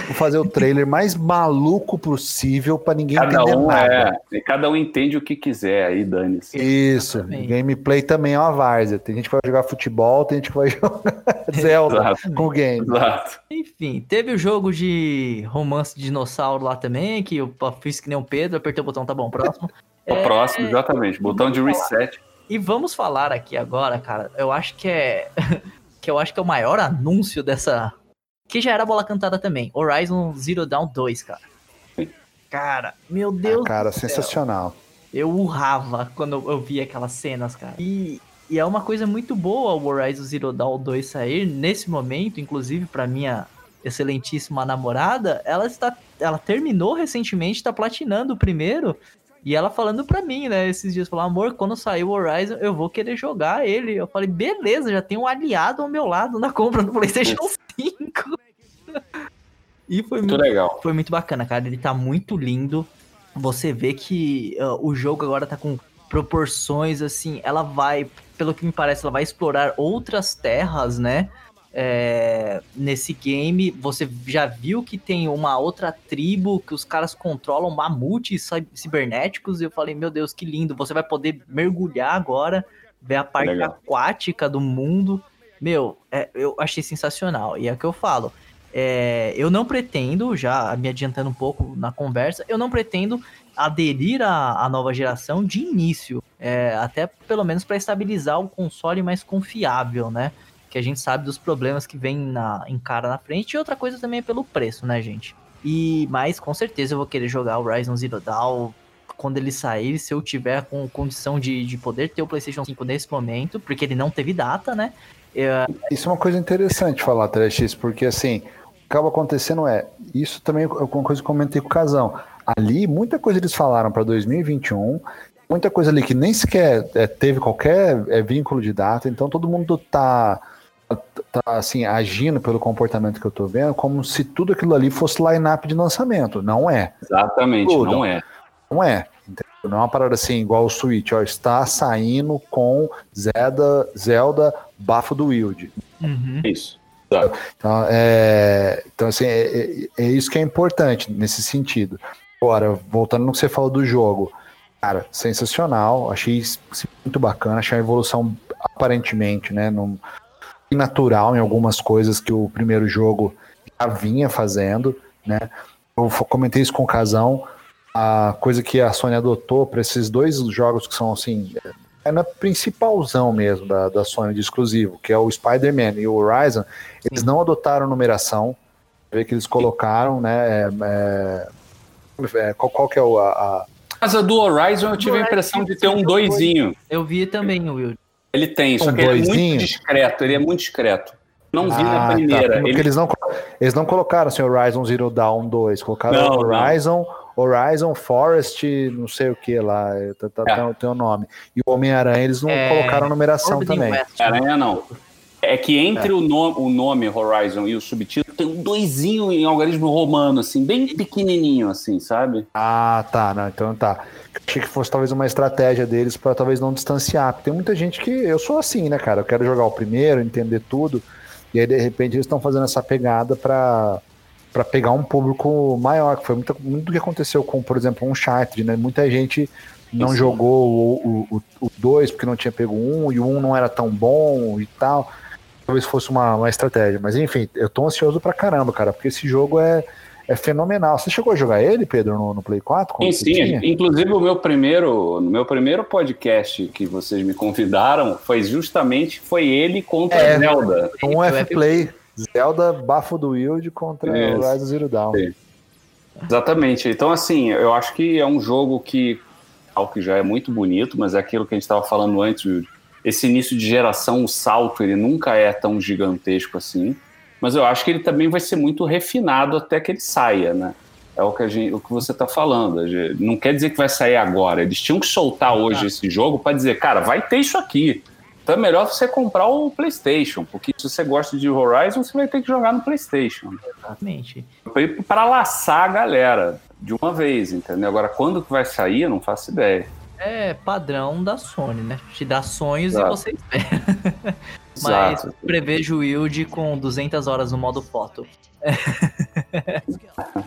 Vou fazer o trailer mais maluco possível para ninguém cada entender um nada. É, cada um entende o que quiser aí, dane-se. Isso, gameplay também é uma várzea. Tem gente que vai jogar futebol, tem gente que vai jogar Zelda Exato. com o game. Exato. Enfim, teve o jogo de romance de dinossauro lá também, que eu fiz que nem o Pedro, apertei o botão, tá bom, próximo. O é... próximo, exatamente, botão de reset. E vamos falar aqui agora, cara, eu acho que é... que eu acho que é o maior anúncio dessa que já era bola cantada também. Horizon Zero Dawn 2, cara. Cara, meu Deus. Ah, cara, sensacional. Eu urrava quando eu via aquelas cenas, cara. E, e é uma coisa muito boa o Horizon Zero Dawn 2 sair nesse momento, inclusive para minha excelentíssima namorada, ela está ela terminou recentemente, tá platinando o primeiro e ela falando pra mim, né, esses dias, falou, amor, quando sair o Horizon, eu vou querer jogar ele. Eu falei, beleza, já tem um aliado ao meu lado na compra do PlayStation 5. E foi muito, muito, legal. Foi muito bacana, cara. Ele tá muito lindo. Você vê que uh, o jogo agora tá com proporções assim. Ela vai, pelo que me parece, ela vai explorar outras terras, né? é, nesse game, você já viu que tem uma outra tribo que os caras controlam mamutes cibernéticos. E eu falei, meu Deus, que lindo! Você vai poder mergulhar agora, ver a parte Legal. aquática do mundo. Meu, é, eu achei sensacional. E é o que eu falo. É, eu não pretendo, já me adiantando um pouco na conversa, eu não pretendo aderir à, à nova geração de início. É, até pelo menos para estabilizar o console mais confiável, né? que a gente sabe dos problemas que vem na, em cara na frente, e outra coisa também é pelo preço, né, gente? E, mas com certeza eu vou querer jogar o Horizon Zero Dawn quando ele sair, se eu tiver com condição de, de poder ter o PlayStation 5 nesse momento, porque ele não teve data, né? Eu... Isso é uma coisa interessante falar, Trash, porque assim, acaba acontecendo é, isso também é uma coisa que eu comentei com o Casão. Ali, muita coisa eles falaram para 2021, muita coisa ali que nem sequer é, teve qualquer é, vínculo de data, então todo mundo tá tá assim, agindo pelo comportamento que eu tô vendo, como se tudo aquilo ali fosse line-up de lançamento. Não é. Exatamente, tudo. não é. Não é. Entendeu? Não é uma parada assim, igual o Switch, ó, está saindo com Zelda, Zelda Bafo do Wild. Uhum. Isso. Então, é, então assim, é, é, é, isso que é importante nesse sentido. Agora, voltando no que você falou do jogo, cara, sensacional, achei muito bacana, achei a evolução aparentemente, né, num, natural em algumas coisas que o primeiro jogo já vinha fazendo, né? Eu comentei isso com o Casão, a coisa que a Sony adotou para esses dois jogos que são assim, é na principalzão mesmo da, da Sony de exclusivo, que é o Spider-Man e o Horizon, eles não adotaram numeração, vê que eles colocaram, né? É, é, qual, qual que é o, a, a... casa do Horizon eu tive a impressão de ter um doisinho. Eu vi também, Will. Ele tem, só que ele é muito discreto, ele é muito discreto. Não vi ah, na tá. primeira. Tá, ele... eles, não, eles não colocaram assim, Horizon Zero Dawn 2, colocaram não, Horizon, não. Horizon Forest, não sei o que lá, tá, tá, é. tem o nome. E o Homem-Aranha eles não é... colocaram numeração também. Homem-Aranha não. É que entre é. o, nome, o nome Horizon e o subtítulo tem um doisinho em algarismo romano, assim, bem pequenininho, assim, sabe? Ah, tá, não, então tá. Achei que fosse talvez uma estratégia deles para talvez não distanciar. Porque tem muita gente que. Eu sou assim, né, cara? Eu quero jogar o primeiro, entender tudo. E aí, de repente, eles estão fazendo essa pegada para para pegar um público maior, que foi muito, muito do que aconteceu com, por exemplo, um Uncharted, né? Muita gente não jogou o 2 porque não tinha pego um, e o 1 um não era tão bom e tal. Talvez fosse uma, uma estratégia. Mas enfim, eu tô ansioso pra caramba, cara, porque esse jogo é é fenomenal. Você chegou a jogar ele, Pedro, no, no Play 4? Sim, sim. Inclusive, o meu primeiro, no meu primeiro podcast que vocês me convidaram foi justamente foi ele contra é, Zelda. Um F-Play. Zelda Bafo do Wild contra o Horizon Zero Dawn. Sim. Exatamente. Então, assim, eu acho que é um jogo que, que já é muito bonito, mas é aquilo que a gente estava falando antes, esse início de geração, o salto, ele nunca é tão gigantesco assim mas eu acho que ele também vai ser muito refinado até que ele saia, né? É o que, a gente, o que você está falando. Não quer dizer que vai sair agora. Eles tinham que soltar hoje esse jogo para dizer, cara, vai ter isso aqui. Então é melhor você comprar o PlayStation, porque se você gosta de Horizon, você vai ter que jogar no PlayStation. Exatamente. Para laçar a galera de uma vez, entendeu? Agora, quando que vai sair, eu não faço ideia. É padrão da Sony, né? Te dá sonhos Exato. e você espera. Mas Exato. prevejo o Yield com 200 horas no modo foto.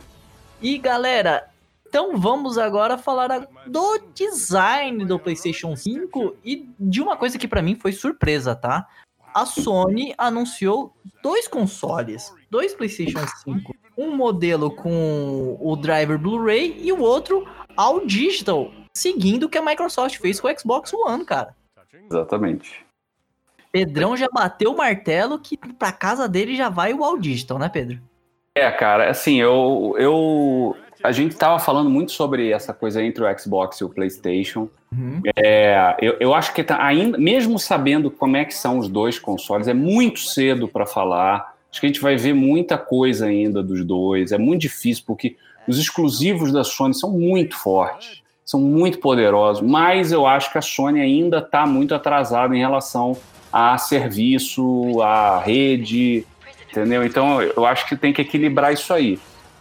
e galera, então vamos agora falar do design do PlayStation 5 e de uma coisa que para mim foi surpresa, tá? A Sony anunciou dois consoles, dois PlayStation 5. Um modelo com o driver Blu-ray e o outro ao digital, seguindo o que a Microsoft fez com o Xbox One, cara. Exatamente. Pedrão já bateu o martelo que pra casa dele já vai o All Digital, né, Pedro? É, cara, assim, eu, eu a gente tava falando muito sobre essa coisa entre o Xbox e o PlayStation. Uhum. É, eu, eu acho que tá ainda, mesmo sabendo como é que são os dois consoles, é muito cedo para falar. Acho que a gente vai ver muita coisa ainda dos dois. É muito difícil porque os exclusivos da Sony são muito fortes, são muito poderosos. Mas eu acho que a Sony ainda está muito atrasada em relação a serviço, a rede, entendeu? Então eu acho que tem que equilibrar isso aí.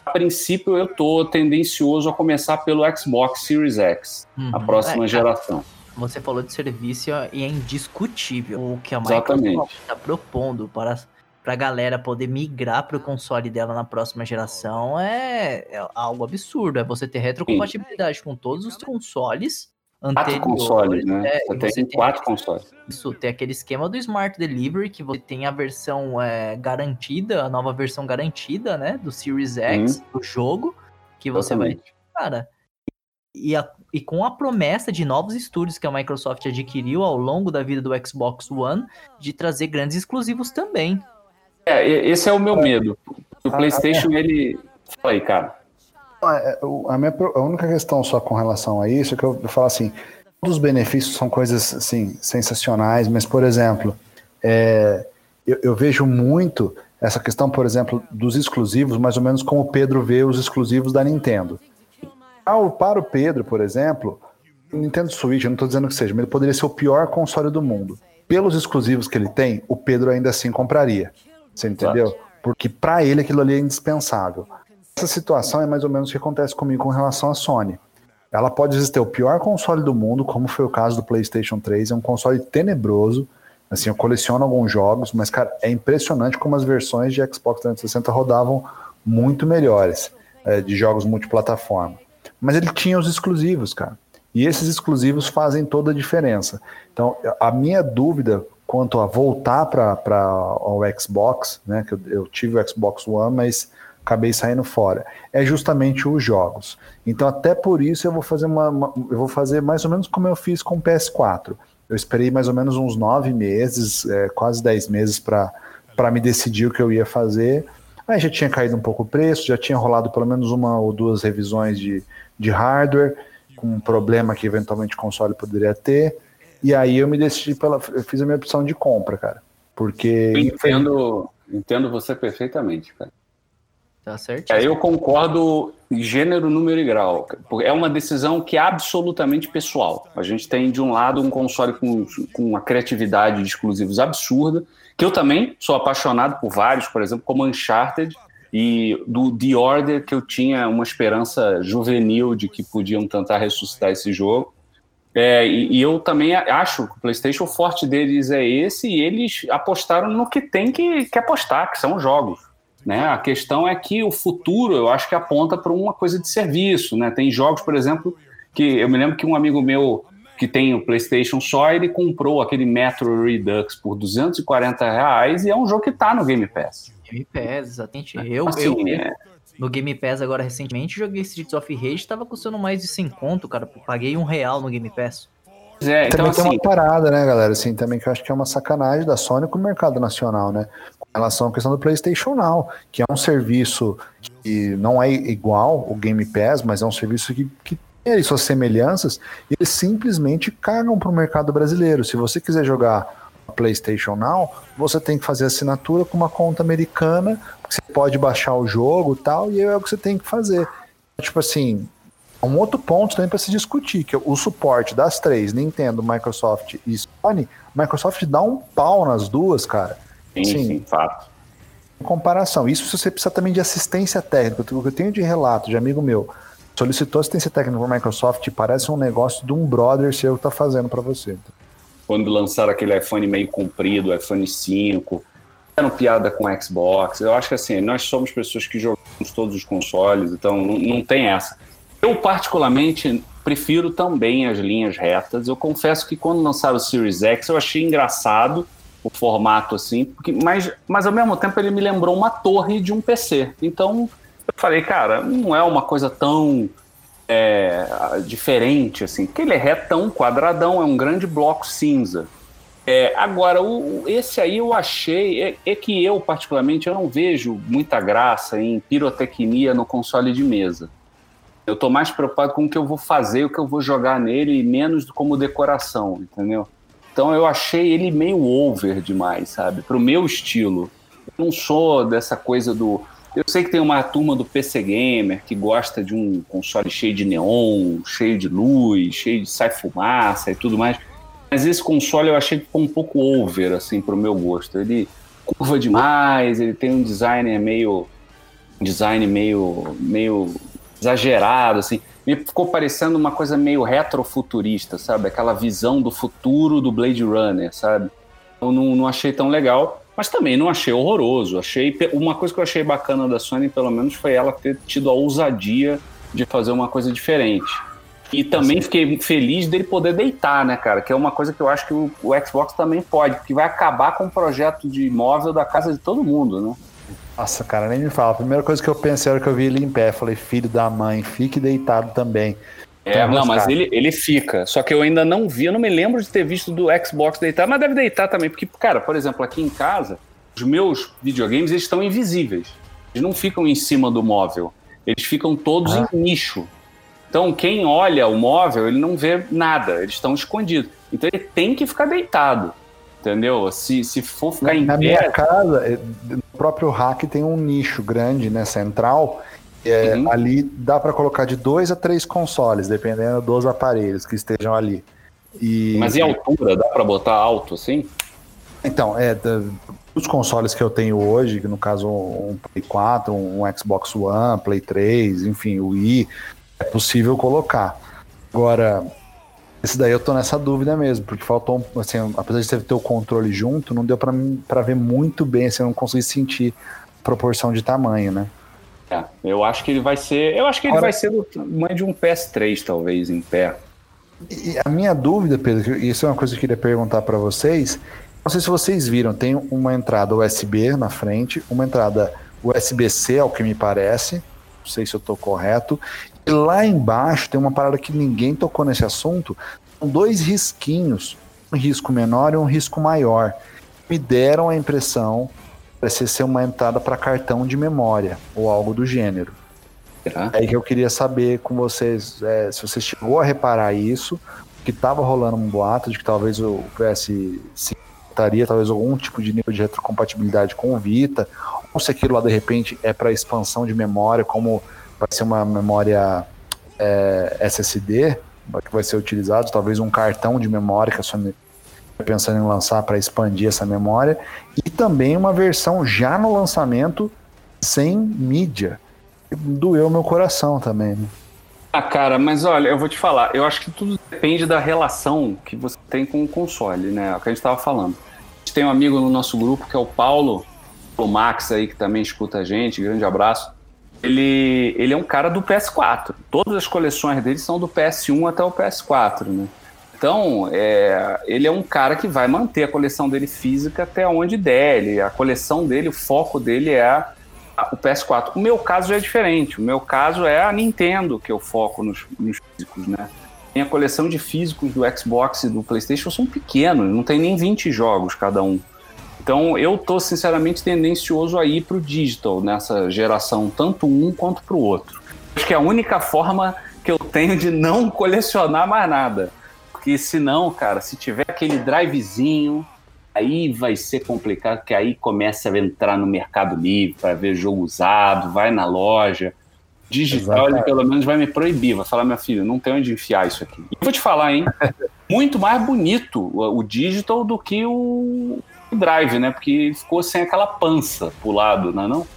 A princípio, eu estou tendencioso a começar pelo Xbox Series X, uhum. a próxima é, geração. Você falou de serviço e é indiscutível o que a Microsoft está propondo para a galera poder migrar para o console dela na próxima geração é, é algo absurdo. É você ter retrocompatibilidade Sim. com todos os consoles Quatro consoles, né? É, você, tem quatro consoles. Isso, tem aquele esquema do Smart Delivery, que você tem a versão é, garantida, a nova versão garantida, né? Do Series X, do jogo, que você Totalmente. vai. Cara, e, a, e com a promessa de novos estúdios que a Microsoft adquiriu ao longo da vida do Xbox One, de trazer grandes exclusivos também. É, esse é o meu medo. O PlayStation, ele. Fala aí, cara. É, é, a, minha, a única questão só com relação a isso é que eu, eu falo assim, todos os benefícios são coisas assim, sensacionais, mas, por exemplo, é, eu, eu, vejo muito essa questão, por exemplo, dos exclusivos, mais ou menos como o Pedro vê os exclusivos da Nintendo. Para o Pedro, por exemplo, o Nintendo Switch, eu não estou dizendo que seja, mas ele poderia ser o pior console do mundo. Pelos exclusivos que ele tem, o Pedro ainda assim compraria. Você entendeu? Porque para ele aquilo ali é indispensável. Essa situação é mais ou menos o que acontece comigo com relação à Sony. Ela pode ter o pior console do mundo, como foi o caso do PlayStation 3, é um console tenebroso. Assim, eu coleciono alguns jogos, mas cara, é impressionante como as versões de Xbox 360 rodavam muito melhores é, de jogos multiplataforma. Mas ele tinha os exclusivos, cara. E esses exclusivos fazem toda a diferença. Então, a minha dúvida quanto a voltar para o Xbox, né, que eu, eu, tive o Xbox One, mas acabei saindo fora, é justamente os jogos. Então, até por isso eu vou fazer uma, uma eu vou fazer mais ou menos como eu fiz com o PS4. Eu esperei mais ou menos uns nove meses, é, quase dez meses para me decidir o que eu ia fazer. Aí já tinha caído um pouco o preço, já tinha rolado pelo menos uma ou duas revisões de, de hardware, com um problema que eventualmente o console poderia ter. E aí eu me decidi pela. Eu fiz a minha opção de compra, cara. Porque. Eu entendo, entendo você perfeitamente, cara. Tá certo. É, eu concordo gênero, número e grau. É uma decisão que é absolutamente pessoal. A gente tem, de um lado, um console com, com uma criatividade de exclusivos absurda, que eu também sou apaixonado por vários, por exemplo, como Uncharted, e do The Order, que eu tinha uma esperança juvenil de que podiam tentar ressuscitar esse jogo. É, e, e, eu também acho que o PlayStation forte deles é esse, e eles apostaram no que tem que, que apostar, que são jogos. Né? A questão é que o futuro, eu acho que aponta para uma coisa de serviço. Né? Tem jogos, por exemplo, que eu me lembro que um amigo meu que tem o PlayStation só, ele comprou aquele Metro Redux por 240 reais e é um jogo que está no Game Pass. Game Pass, exatamente. É, eu, assim, eu é... no Game Pass agora recentemente joguei Streets of Rage, tava custando mais de 100 conto, cara. Paguei um real no Game Pass. É, então, também assim... tem uma parada, né, galera? Assim, também que eu acho que é uma sacanagem da Sony com o mercado nacional, né? Relação à questão do PlayStation Now, que é um serviço que não é igual o Game Pass, mas é um serviço que, que tem suas semelhanças, e eles simplesmente cagam pro mercado brasileiro. Se você quiser jogar PlayStation Now, você tem que fazer assinatura com uma conta americana, você pode baixar o jogo tal, e é o que você tem que fazer. Tipo assim, um outro ponto também para se discutir, que é o suporte das três, Nintendo, Microsoft e Sony, Microsoft dá um pau nas duas, cara. Sim, sim, sim fato. Em comparação, isso você precisa também de assistência técnica. O que eu tenho de relato de amigo meu, solicitou assistência técnica para Microsoft, parece um negócio de um brother seu que tá fazendo para você. Quando lançaram aquele iPhone meio comprido, iPhone 5, fizeram piada com o Xbox. Eu acho que assim, nós somos pessoas que jogamos todos os consoles, então não, não tem essa. Eu, particularmente, prefiro também as linhas retas. Eu confesso que quando lançaram o Series X, eu achei engraçado o formato assim, porque, mas, mas ao mesmo tempo ele me lembrou uma torre de um PC. Então eu falei, cara, não é uma coisa tão é, diferente assim, porque ele é retão, quadradão, é um grande bloco cinza. É, agora, o, esse aí eu achei, é, é, que eu particularmente eu não vejo muita graça em pirotecnia no console de mesa. Eu tô mais preocupado com o que eu vou fazer, o que eu vou jogar nele, e menos como decoração, entendeu? Então eu achei ele meio over demais, sabe? Pro meu estilo. Eu não sou dessa coisa do. Eu sei que tem uma turma do PC Gamer que gosta de um console cheio de neon, cheio de luz, cheio de sai fumaça e tudo mais. Mas esse console eu achei que ficou um pouco over, assim, pro meu gosto. Ele curva demais, ele tem um design meio. design meio. meio exagerado, assim. Me ficou parecendo uma coisa meio retrofuturista, sabe? Aquela visão do futuro do Blade Runner, sabe? Eu não, não achei tão legal, mas também não achei horroroso. Achei uma coisa que eu achei bacana da Sony, pelo menos, foi ela ter tido a ousadia de fazer uma coisa diferente. E também fiquei feliz dele poder deitar, né, cara? Que é uma coisa que eu acho que o, o Xbox também pode, que vai acabar com o projeto de móvel da casa de todo mundo, né? Nossa, cara, nem me fala. A primeira coisa que eu pensei era que eu vi ele em pé. Falei, filho da mãe, fique deitado também. É, então, não, mas ele, ele fica. Só que eu ainda não vi, eu não me lembro de ter visto do Xbox deitar, mas deve deitar também. Porque, cara, por exemplo, aqui em casa, os meus videogames eles estão invisíveis. Eles não ficam em cima do móvel. Eles ficam todos ah. em nicho. Então, quem olha o móvel, ele não vê nada. Eles estão escondidos. Então, ele tem que ficar deitado entendeu? Se, se for ficar na, em na pé... minha casa, próprio rack tem um nicho grande, né, central, é, uhum. ali dá para colocar de dois a três consoles, dependendo dos aparelhos que estejam ali. E... Mas em altura, dá para botar alto assim? Então, é, os consoles que eu tenho hoje, que no caso um Play 4, um Xbox One, Play 3, enfim, o Wii, é possível colocar. Agora, esse daí eu tô nessa dúvida mesmo, porque faltou, assim, apesar de você ter o controle junto, não deu para ver muito bem, assim, eu não consegui sentir proporção de tamanho, né? É, eu acho que ele vai ser, eu acho que ele Agora, vai ser do tamanho de um PS3 talvez em pé. E a minha dúvida, Pedro, isso é uma coisa que eu queria perguntar para vocês, não sei se vocês viram, tem uma entrada USB na frente, uma entrada USB-C, ao que me parece, não sei se eu estou correto, e lá embaixo tem uma parada que ninguém tocou nesse assunto, são dois risquinhos, um risco menor e um risco maior. Me deram a impressão parecer ser uma entrada para cartão de memória ou algo do gênero. É aí que eu queria saber com vocês é, se você chegou a reparar isso, que estava rolando um boato de que talvez o PS5 estaria talvez algum tipo de nível de retrocompatibilidade com o Vita, ou se aquilo lá de repente é para expansão de memória, como vai ser uma memória é, SSD que vai ser utilizado, talvez um cartão de memória que a Sony está pensando em lançar para expandir essa memória, e também uma versão já no lançamento sem mídia. Doeu meu coração também. Né? Ah, cara, mas olha, eu vou te falar, eu acho que tudo depende da relação que você tem com o console, né? É o que a gente estava falando tem um amigo no nosso grupo que é o Paulo, o Max aí, que também escuta a gente, grande abraço. Ele, ele é um cara do PS4. Todas as coleções dele são do PS1 até o PS4, né? Então, é, ele é um cara que vai manter a coleção dele física até onde der. Ele, a coleção dele, o foco dele é o PS4. O meu caso é diferente. O meu caso é a Nintendo, que eu foco nos, nos físicos, né? minha coleção de físicos do Xbox e do PlayStation são pequenos, não tem nem 20 jogos cada um. Então eu tô sinceramente tendencioso a ir pro digital nessa geração, tanto um quanto pro outro. Acho que é a única forma que eu tenho de não colecionar mais nada. Porque senão, cara, se tiver aquele drivezinho, aí vai ser complicado, porque aí começa a entrar no Mercado Livre para ver jogo usado, vai na loja digital, ele pelo menos vai me proibir, vai falar, meu filho, não tem onde enfiar isso aqui. E vou te falar, hein? Muito mais bonito o, o digital do que o, o drive, né? Porque ficou sem aquela pança pro lado, não é não?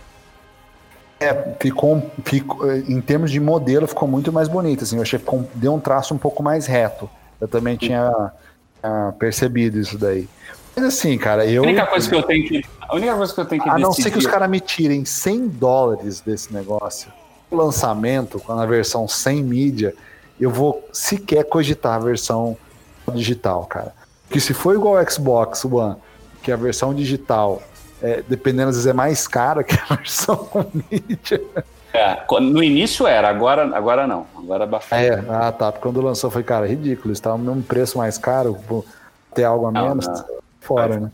É, ficou, ficou, em termos de modelo, ficou muito mais bonito, assim, eu achei que deu um traço um pouco mais reto. Eu também tinha, tinha percebido isso daí. Mas assim, cara, eu. A única coisa que eu tenho que. A única coisa que eu tenho que A não ser que os caras me tirem 100 dólares desse negócio lançamento, com a versão sem mídia, eu vou sequer cogitar a versão digital, cara. Que se for igual ao Xbox One, que a versão digital, é, dependendo, às vezes é mais cara que a versão com mídia. É, no início era, agora, agora não. Agora baixou. É, ah tá. Quando lançou foi, cara, ridículo. Estava no mesmo preço mais caro, ter algo a menos, não, não. fora, né?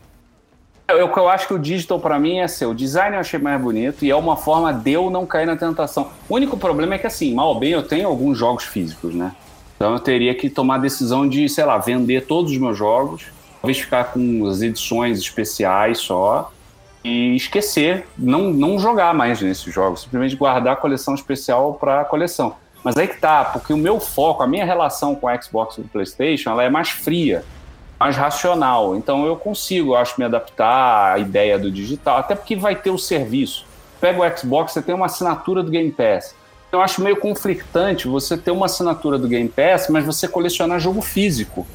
O que eu acho que o digital para mim é ser o design eu achei mais bonito e é uma forma de eu não cair na tentação. O único problema é que assim, mal ou bem eu tenho alguns jogos físicos, né? Então eu teria que tomar a decisão de, sei lá, vender todos os meus jogos, talvez ficar com as edições especiais só e esquecer, não, não jogar mais nesses jogos, simplesmente guardar a coleção especial para a coleção. Mas aí que tá, porque o meu foco, a minha relação com a Xbox e o PlayStation, ela é mais fria mais racional. Então eu consigo, eu acho, me adaptar à ideia do digital, até porque vai ter o serviço. Pega o Xbox, você tem uma assinatura do Game Pass. Eu acho meio conflitante você ter uma assinatura do Game Pass, mas você colecionar jogo físico.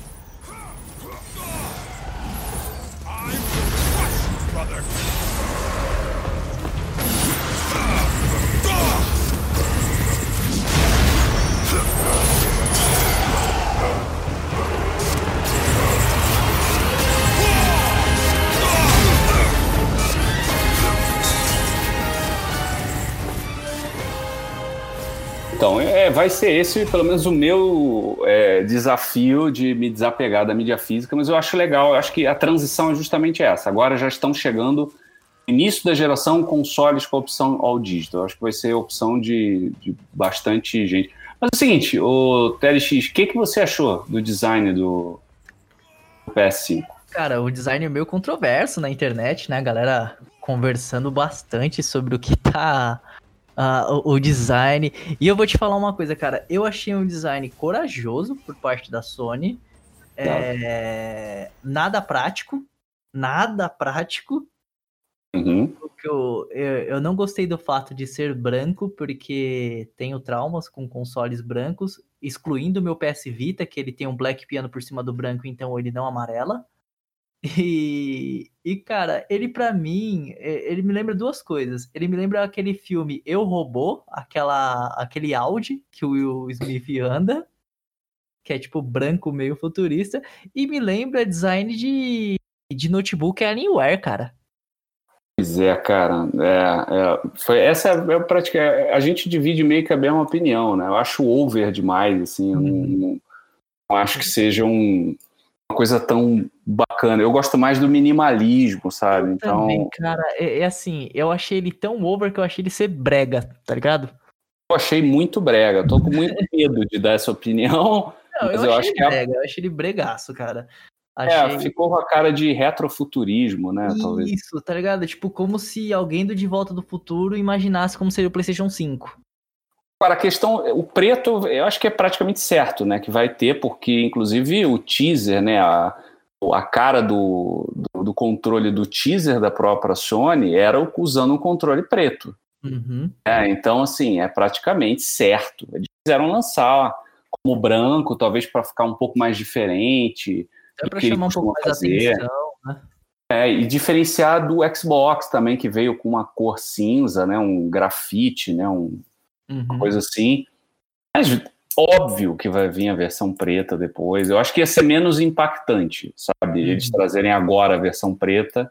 Então, é, vai ser esse, pelo menos, o meu é, desafio de me desapegar da mídia física, mas eu acho legal, eu acho que a transição é justamente essa. Agora já estão chegando início da geração consoles com a opção all digital. Eu acho que vai ser a opção de, de bastante gente. Mas é o seguinte, o TLX, o que, que você achou do design do, do PS5? Cara, o design é meio controverso na internet, né? A galera conversando bastante sobre o que tá uh, o, o, design. E eu vou te falar uma coisa, cara. Eu achei um design corajoso por parte da Sony. É, nada prático. Nada prático. Uhum. Eu, eu, eu, não gostei do fato de ser branco, porque tenho traumas com consoles brancos, excluindo o meu PS Vita, que ele tem um black piano por cima do branco, então ele não amarela. E, e cara, ele para mim, ele me lembra duas coisas. Ele me lembra aquele filme Eu Robô, aquela, aquele Audi que o Will Smith anda, que é tipo branco meio futurista, e me lembra design de, de notebook Alienware, cara. Pois é, cara. É, é, foi, essa é, é prática. A gente divide meio que a mesma opinião, né? Eu acho over demais, assim. Hum. não, não, não acho que seja um uma coisa tão bacana. Eu gosto mais do minimalismo, sabe? Então, Também, cara, é, é, assim, eu achei ele tão over que eu achei ele ser brega, tá ligado? Eu achei muito brega. Tô com muito medo de dar essa opinião. Não, mas eu, eu acho que brega, é... eu achei ele bregaço, cara. É, achei... É, ficou com a cara de retrofuturismo, né? Isso, talvez. tá ligado? Tipo, como se alguém do De Volta do Futuro imaginasse como seria o PlayStation 5. Para a questão, o preto, eu acho que é praticamente certo, né? Que vai ter, porque inclusive o teaser, né? A, a cara do, do, do controle do teaser da própria Sony era usando um controle preto. Uhum. É, então, assim, é praticamente certo. Eles quiseram lançar como branco, talvez para ficar um pouco mais diferente. É para chamar um pouco mais fazer. atenção, né? É, e diferenciar do Xbox também, que veio com uma cor cinza, né? Um grafite, né? Um, uhum. uma coisa assim. Mas óbvio que vai vir a versão preta depois. Eu acho que ia ser menos impactante, sabe? Uhum. Eles trazerem agora a versão preta.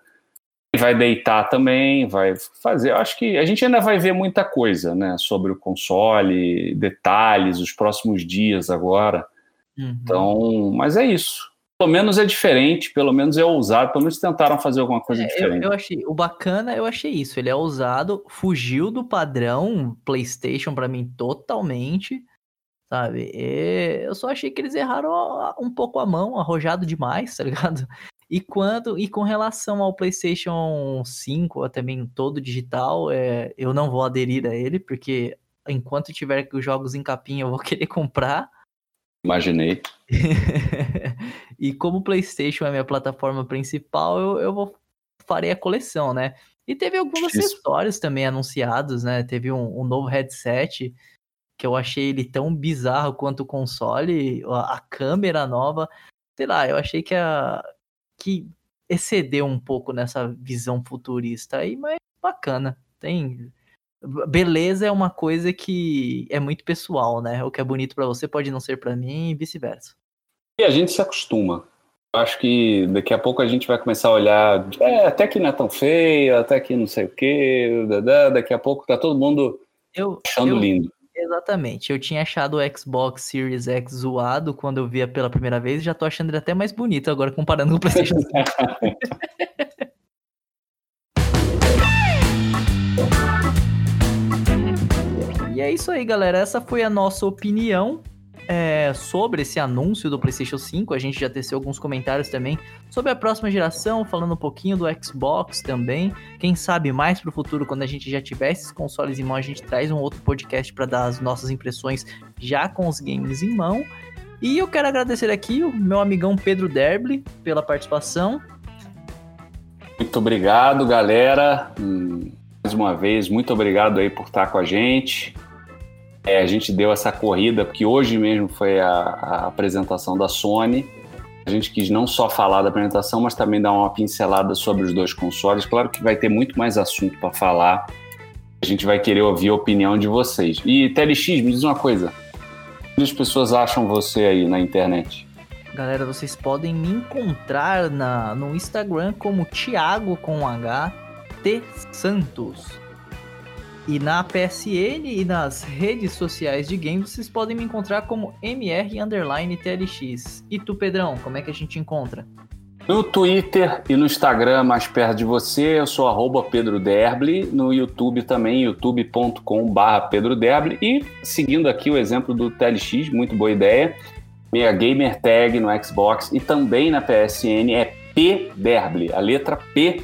E vai deitar também, vai fazer. Eu acho que a gente ainda vai ver muita coisa, né? Sobre o console, detalhes, os próximos dias agora. Uhum. Então, mas é isso pelo menos é diferente, pelo menos é ousado, pelo menos tentaram fazer alguma coisa é, diferente. Eu, eu, achei, o bacana, eu achei isso, ele é ousado, fugiu do padrão PlayStation para mim totalmente, sabe? E eu só achei que eles erraram um pouco a mão, arrojado demais, tá ligado? E quando e com relação ao PlayStation 5, também todo digital, é, eu não vou aderir a ele, porque enquanto tiver os jogos em capinha eu vou querer comprar. Imaginei. e como o PlayStation é minha plataforma principal, eu, eu vou farei a coleção, né? E teve alguns Isso. acessórios também anunciados, né? Teve um, um, novo headset que eu achei ele tão bizarro quanto o console, a, a câmera nova. Sei lá, eu achei que a que excedeu um pouco nessa visão futurista aí, mas bacana. Tem beleza é uma coisa que é muito pessoal, né? O que é bonito para você pode não ser para mim e vice-versa. E a gente se acostuma. Acho que daqui a pouco a gente vai começar a olhar, é, até que não é tão feio, até que não sei o quê, daqui a pouco tá todo mundo eu, achando eu, lindo. Exatamente. Eu tinha achado o Xbox Series X zoado quando eu via pela primeira vez e já tô achando ele até mais bonito agora comparando com o PlayStation 5. E é isso aí, galera. Essa foi a nossa opinião é, sobre esse anúncio do PlayStation 5. A gente já teceu alguns comentários também sobre a próxima geração, falando um pouquinho do Xbox também. Quem sabe mais para o futuro, quando a gente já tiver esses consoles em mão, a gente traz um outro podcast para dar as nossas impressões já com os games em mão. E eu quero agradecer aqui o meu amigão Pedro Derble pela participação. Muito obrigado, galera. Hum, mais uma vez, muito obrigado aí por estar com a gente. É, a gente deu essa corrida, porque hoje mesmo foi a, a, apresentação da Sony. A gente quis não só falar da apresentação, mas também dar uma pincelada sobre os dois consoles. Claro que vai ter muito mais assunto para falar. A gente vai querer ouvir a opinião de vocês. E TLX, me diz uma coisa. Onde as pessoas acham você aí na internet? Galera, vocês podem me encontrar na, no Instagram como Thiago com H T Santos. E na PSN e nas redes sociais de games vocês podem me encontrar como MR_TLX. E tu, Pedrão, como é que a gente encontra? No Twitter e no Instagram mais perto de você, eu sou arroba Pedro Derble, no YouTube também, youtube.com Pedro Derble, e seguindo aqui o exemplo do TLX, muito boa ideia, minha gamer tag no Xbox e também na PSN é P Derble, a letra P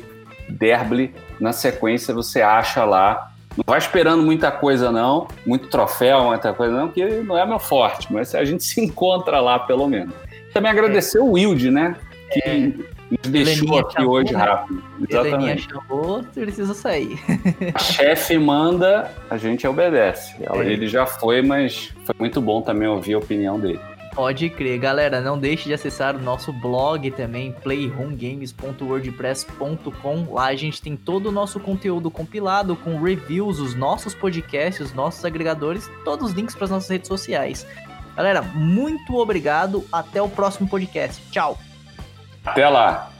Derble, na sequência você acha lá não vai esperando muita coisa, não, muito troféu, muita coisa, não, porque não é meu forte, mas a gente se encontra lá, pelo menos. Também agradecer é. o Wilde, né? Que é. Nos deixou aqui chamou, hoje né? rápido. Exatamente. chamou, precisa sair. A chefe manda, a gente obedece. É. Ele já foi, mas foi muito bom também ouvir a opinião dele. Pode crer. Galera, não deixe de acessar o nosso blog também, playhomegames.wordpress.com. Lá a gente tem todo o nosso conteúdo compilado com reviews, os nossos podcasts, os nossos agregadores, todos os links para as nossas redes sociais. Galera, muito obrigado. Até o próximo podcast. Tchau. Até lá.